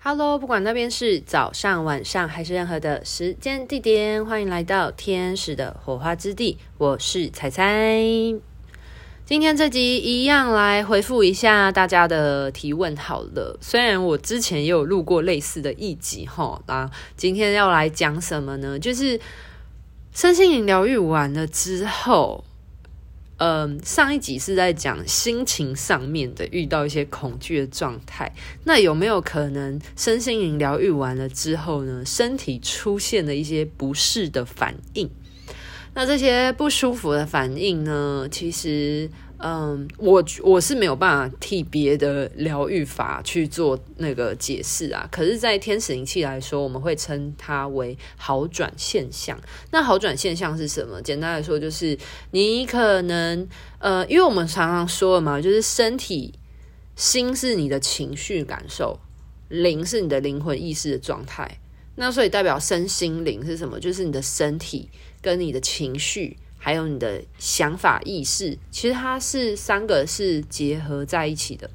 Hello，不管那边是早上、晚上还是任何的时间地点，欢迎来到天使的火花之地。我是彩彩。今天这集一样来回复一下大家的提问好了。虽然我之前也有录过类似的一集哈，那今天要来讲什么呢？就是身心灵疗愈完了之后。嗯，上一集是在讲心情上面的遇到一些恐惧的状态，那有没有可能身心灵疗愈完了之后呢，身体出现了一些不适的反应？那这些不舒服的反应呢，其实。嗯，我我是没有办法替别的疗愈法去做那个解释啊。可是，在天使灵气来说，我们会称它为好转现象。那好转现象是什么？简单来说，就是你可能呃，因为我们常常说了嘛，就是身体、心是你的情绪感受，灵是你的灵魂意识的状态。那所以代表身心灵是什么？就是你的身体跟你的情绪。还有你的想法意识，其实它是三个是结合在一起的。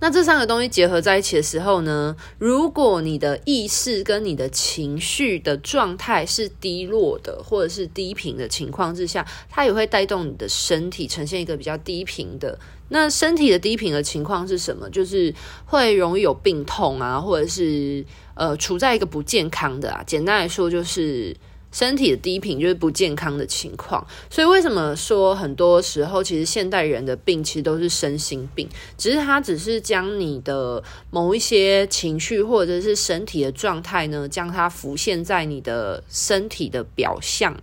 那这三个东西结合在一起的时候呢，如果你的意识跟你的情绪的状态是低落的，或者是低频的情况之下，它也会带动你的身体呈现一个比较低频的。那身体的低频的情况是什么？就是会容易有病痛啊，或者是呃处在一个不健康的啊。简单来说就是。身体的低频就是不健康的情况，所以为什么说很多时候其实现代人的病其实都是身心病，只是他只是将你的某一些情绪或者是身体的状态呢，将它浮现在你的身体的表象。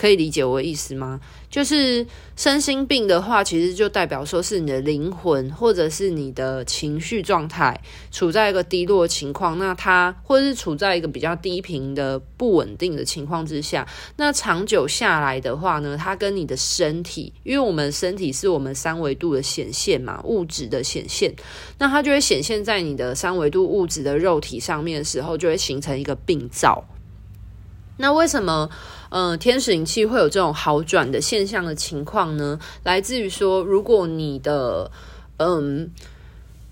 可以理解我的意思吗？就是身心病的话，其实就代表说是你的灵魂或者是你的情绪状态处在一个低落情况，那它或者是处在一个比较低频的不稳定的情况之下，那长久下来的话呢，它跟你的身体，因为我们身体是我们三维度的显现嘛，物质的显现，那它就会显现在你的三维度物质的肉体上面的时候，就会形成一个病灶。那为什么，嗯、呃，天使灵气会有这种好转的现象的情况呢？来自于说，如果你的，嗯。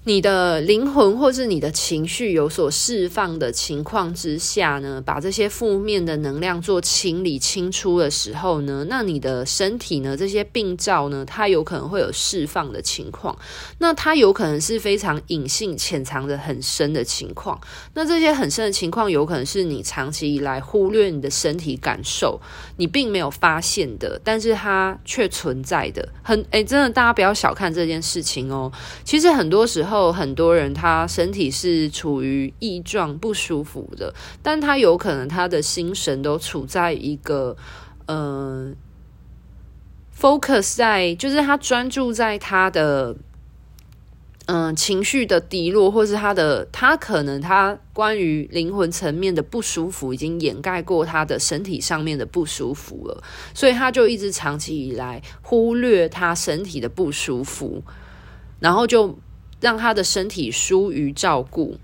你的灵魂或是你的情绪有所释放的情况之下呢，把这些负面的能量做清理清出的时候呢，那你的身体呢，这些病灶呢，它有可能会有释放的情况。那它有可能是非常隐性、潜藏的很深的情况。那这些很深的情况，有可能是你长期以来忽略你的身体感受，你并没有发现的，但是它却存在的。很诶，真的，大家不要小看这件事情哦。其实很多时候。很多人他身体是处于异状不舒服的，但他有可能他的心神都处在一个呃 focus 在，就是他专注在他的嗯、情绪的低落，或是他的他可能他关于灵魂层面的不舒服已经掩盖过他的身体上面的不舒服了，所以他就一直长期以来忽略他身体的不舒服，然后就。让他的身体疏于照顾，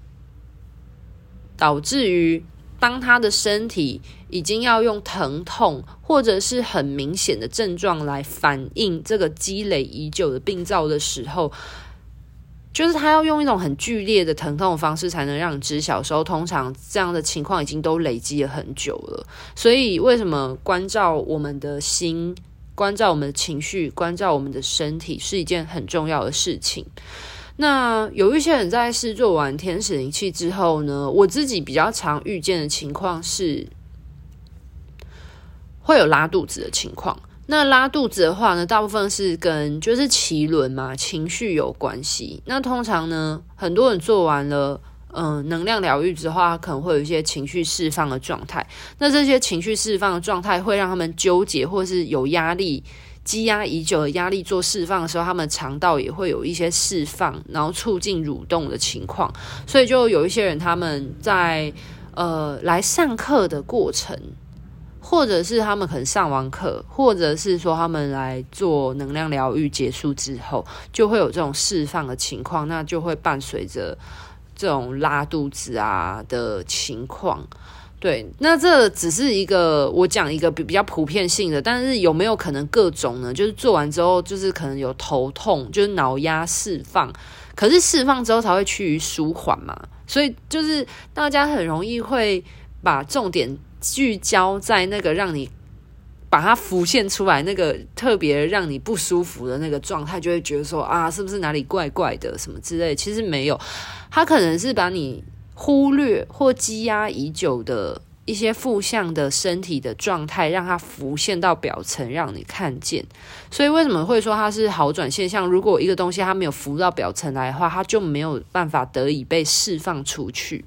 导致于当他的身体已经要用疼痛或者是很明显的症状来反映这个积累已久的病灶的时候，就是他要用一种很剧烈的疼痛的方式才能让你知晓时候，通常这样的情况已经都累积了很久了。所以，为什么关照我们的心、关照我们的情绪、关照我们的身体是一件很重要的事情？那有一些人在试做完天使灵气之后呢，我自己比较常遇见的情况是，会有拉肚子的情况。那拉肚子的话呢，大部分是跟就是脐轮嘛，情绪有关系。那通常呢，很多人做完了嗯、能量疗愈之后，可能会有一些情绪释放的状态。那这些情绪释放的状态会让他们纠结或是有压力。积压已久的压力做释放的时候，他们肠道也会有一些释放，然后促进蠕动的情况。所以就有一些人他们在呃来上课的过程，或者是他们可能上完课，或者是说他们来做能量疗愈结束之后，就会有这种释放的情况，那就会伴随着这种拉肚子啊的情况。对，那这只是一个我讲一个比比较普遍性的，但是有没有可能各种呢？就是做完之后，就是可能有头痛，就是脑压释放，可是释放之后才会趋于舒缓嘛。所以就是大家很容易会把重点聚焦在那个让你把它浮现出来那个特别让你不舒服的那个状态，就会觉得说啊，是不是哪里怪怪的什么之类？其实没有，他可能是把你忽略或积压已久的。一些负向的身体的状态，让它浮现到表层，让你看见。所以为什么会说它是好转现象？如果一个东西它没有浮到表层来的话，它就没有办法得以被释放出去。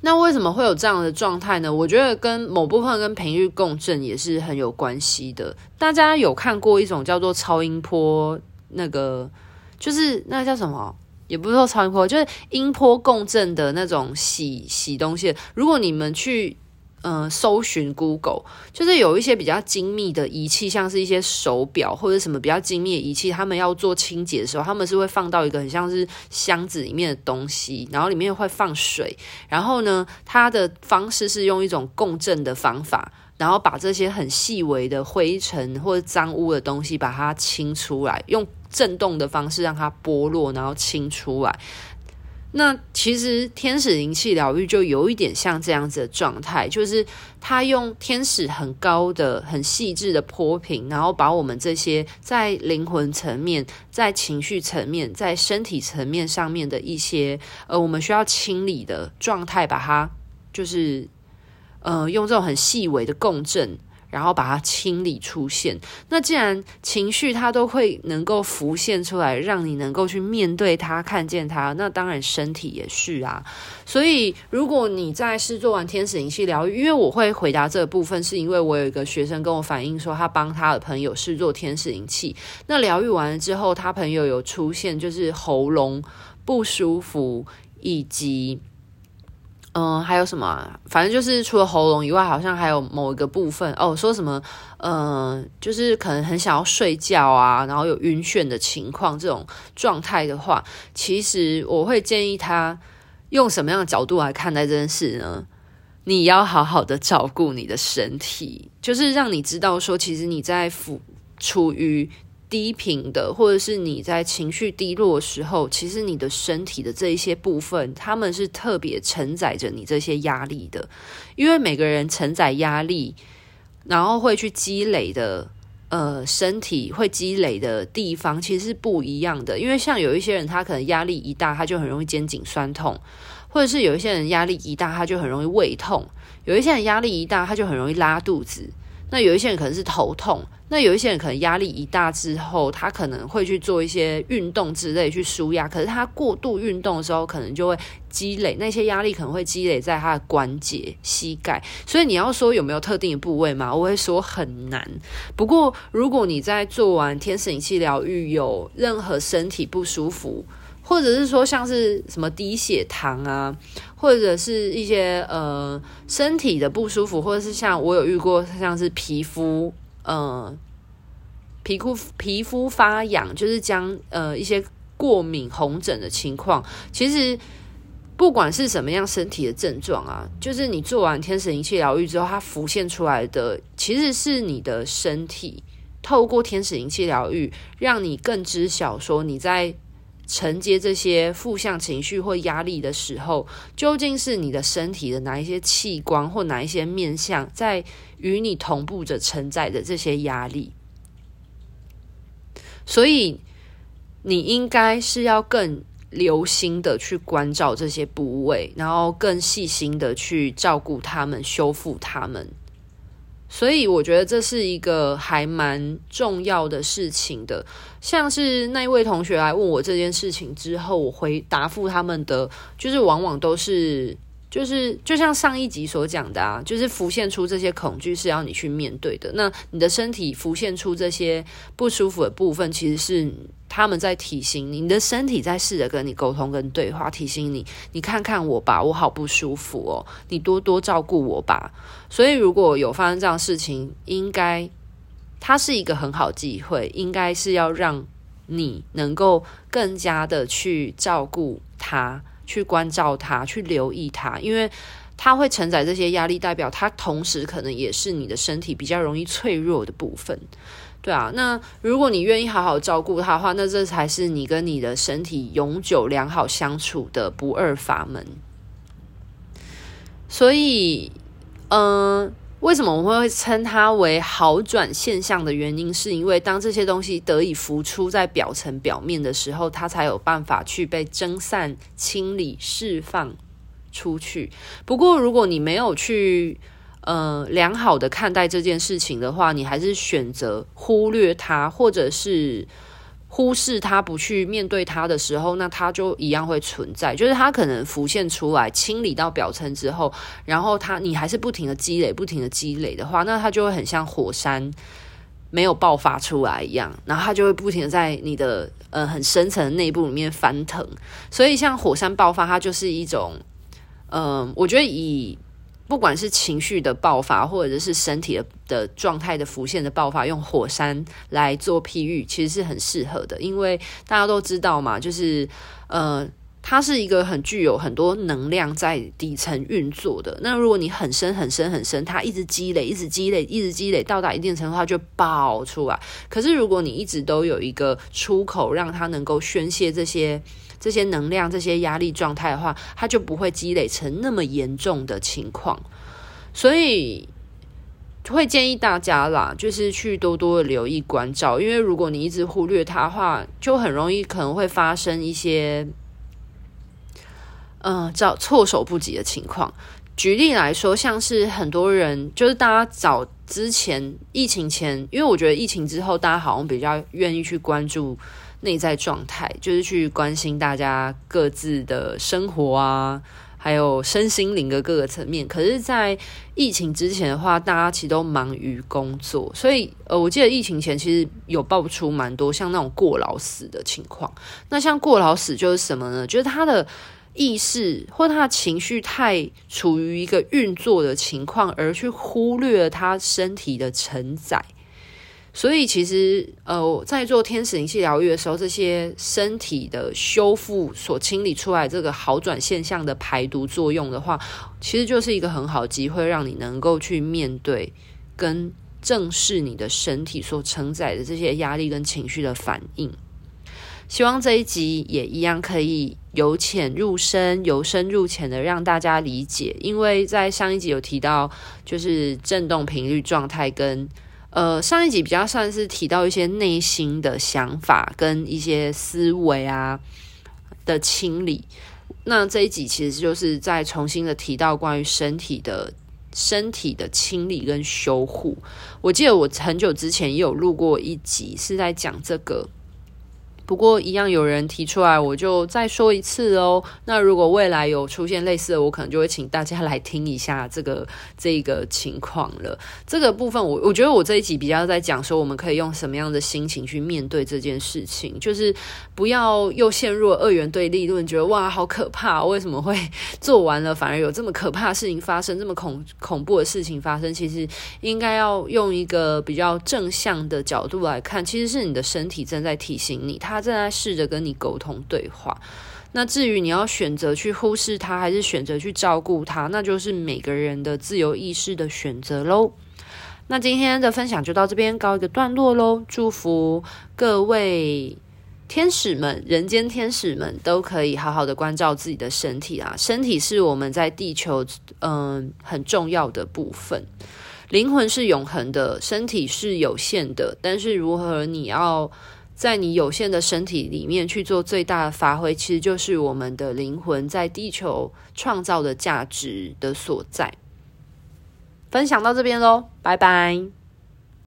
那为什么会有这样的状态呢？我觉得跟某部分跟频率共振也是很有关系的。大家有看过一种叫做超音波，那个就是那叫什么？也不是说超音波，就是音波共振的那种洗洗东西。如果你们去嗯、搜寻 Google，就是有一些比较精密的仪器，像是一些手表或者什么比较精密的仪器，他们要做清洁的时候，他们是会放到一个很像是箱子里面的东西，然后里面会放水，然后呢，它的方式是用一种共振的方法，然后把这些很细微的灰尘或者脏污的东西把它清出来，用。震动的方式让它剥落，然后清出来。那其实天使灵气疗愈就有一点像这样子的状态，就是它用天使很高的、很细致的波频，然后把我们这些在灵魂层面、在情绪层面、在身体层面上面的一些呃，我们需要清理的状态，把它就是呃，用这种很细微的共振。然后把它清理出现。那既然情绪它都会能够浮现出来，让你能够去面对它、看见它，那当然身体也是啊。所以如果你在试做完天使灵气疗愈，因为我会回答这个部分，是因为我有一个学生跟我反映说，他帮他的朋友试做天使灵气，那疗愈完了之后，他朋友有出现就是喉咙不舒服以及。嗯，还有什么？反正就是除了喉咙以外，好像还有某一个部分哦。说什么？嗯，就是可能很想要睡觉啊，然后有晕眩的情况，这种状态的话，其实我会建议他用什么样的角度来看待这件事呢？你要好好的照顾你的身体，就是让你知道说，其实你在处处于。低频的，或者是你在情绪低落的时候，其实你的身体的这一些部分，他们是特别承载着你这些压力的。因为每个人承载压力，然后会去积累的，呃，身体会积累的地方其实是不一样的。因为像有一些人，他可能压力一大，他就很容易肩颈酸痛；或者是有一些人压力一大，他就很容易胃痛；有一些人压力一大，他就很容易拉肚子。那有一些人可能是头痛，那有一些人可能压力一大之后，他可能会去做一些运动之类去舒压，可是他过度运动的时候，可能就会积累那些压力，可能会积累在他的关节、膝盖。所以你要说有没有特定的部位吗？我会说很难。不过如果你在做完天使灵气疗愈，有任何身体不舒服，或者是说像是什么低血糖啊，或者是一些呃身体的不舒服，或者是像我有遇过像是皮肤呃皮肤皮肤发痒，就是将呃一些过敏红疹的情况，其实不管是什么样身体的症状啊，就是你做完天使灵气疗愈之后，它浮现出来的其实是你的身体透过天使灵气疗愈，让你更知晓说你在。承接这些负向情绪或压力的时候，究竟是你的身体的哪一些器官或哪一些面向在与你同步着承载着这些压力？所以你应该是要更留心的去关照这些部位，然后更细心的去照顾他们，修复他们。所以我觉得这是一个还蛮重要的事情的。像是那一位同学来问我这件事情之后，我回答复他们的，就是往往都是。就是就像上一集所讲的啊，就是浮现出这些恐惧是要你去面对的。那你的身体浮现出这些不舒服的部分，其实是他们在提醒你，你的身体在试着跟你沟通跟对话，提醒你，你看看我吧，我好不舒服哦，你多多照顾我吧。所以如果有发生这样的事情，应该它是一个很好机会，应该是要让你能够更加的去照顾他。去关照他，去留意他，因为他会承载这些压力，代表他同时可能也是你的身体比较容易脆弱的部分。对啊，那如果你愿意好好照顾它的话，那这才是你跟你的身体永久良好相处的不二法门。所以，嗯、为什么我们会称它为好转现象的原因，是因为当这些东西得以浮出在表层表面的时候，它才有办法去被蒸散、清理、释放出去。不过，如果你没有去呃良好的看待这件事情的话，你还是选择忽略它，或者是。忽视它，不去面对它的时候，那它就一样会存在。就是它可能浮现出来，清理到表层之后，然后它你还是不停的积累，不停的积累的话，那它就会很像火山没有爆发出来一样，然后它就会不停的在你的呃很深层的内部里面翻腾。所以像火山爆发，它就是一种嗯、我觉得以。不管是情绪的爆发，或者是身体的的状态的浮现的爆发，用火山来做譬喻，其实是很适合的。因为大家都知道嘛，就是呃，它是一个很具有很多能量在底层运作的。那如果你很深很深很深，它一直积累，一直积累，一直积累，到达一定程度，它就爆出来。可是如果你一直都有一个出口，让它能够宣泄这些。这些能量、这些压力状态的话，它就不会积累成那么严重的情况，所以会建议大家啦，就是去多多的留意关照，因为如果你一直忽略它的话，就很容易可能会发生一些，嗯、呃，叫措手不及的情况。举例来说，像是很多人，就是大家早之前疫情前，因为我觉得疫情之后，大家好像比较愿意去关注。内在状态就是去关心大家各自的生活啊，还有身心灵的各个层面。可是，在疫情之前的话，大家其实都忙于工作，所以呃，我记得疫情前其实有爆出蛮多像那种过劳死的情况。那像过劳死就是什么呢？就是他的意识或他的情绪太处于一个运作的情况，而去忽略了他身体的承载。所以其实，呃，在做天使灵气疗愈的时候，这些身体的修复所清理出来这个好转现象的排毒作用的话，其实就是一个很好机会，让你能够去面对跟正视你的身体所承载的这些压力跟情绪的反应。希望这一集也一样可以由浅入深、由深入浅的让大家理解，因为在上一集有提到，就是振动频率状态跟。呃，上一集比较算是提到一些内心的想法跟一些思维啊的清理，那这一集其实就是在重新的提到关于身体的身体的清理跟修护。我记得我很久之前也有录过一集是在讲这个。不过，一样有人提出来，我就再说一次哦。那如果未来有出现类似的，我可能就会请大家来听一下这个 这个情况了。这个部分我，我觉得我这一集比较在讲说，我们可以用什么样的心情去面对这件事情，就是不要又陷入二元对立论，觉得哇好可怕，为什么会做完了反而有这么可怕的事情发生，这么恐恐怖的事情发生？其实应该要用一个比较正向的角度来看，其实是你的身体正在提醒你，它。他正在试着跟你沟通对话，那至于你要选择去忽视他，还是选择去照顾他，那就是每个人的自由意识的选择喽。那今天的分享就到这边告一个段落喽，祝福各位天使们、人间天使们都可以好好的关照自己的身体啊！身体是我们在地球嗯、很重要的部分，灵魂是永恒的，身体是有限的，但是如何你要在你有限的身体里面去做最大的发挥，其实就是我们的灵魂在地球创造的价值的所在。分享到这边喽，拜拜。